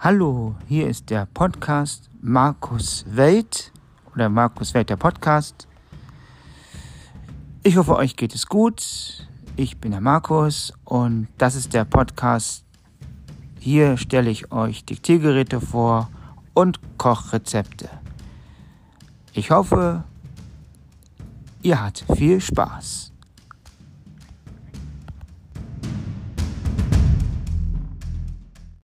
Hallo, hier ist der Podcast Markus Welt oder Markus Welt der Podcast. Ich hoffe, euch geht es gut. Ich bin der Markus und das ist der Podcast. Hier stelle ich euch Diktiergeräte vor und Kochrezepte. Ich hoffe, ihr habt viel Spaß.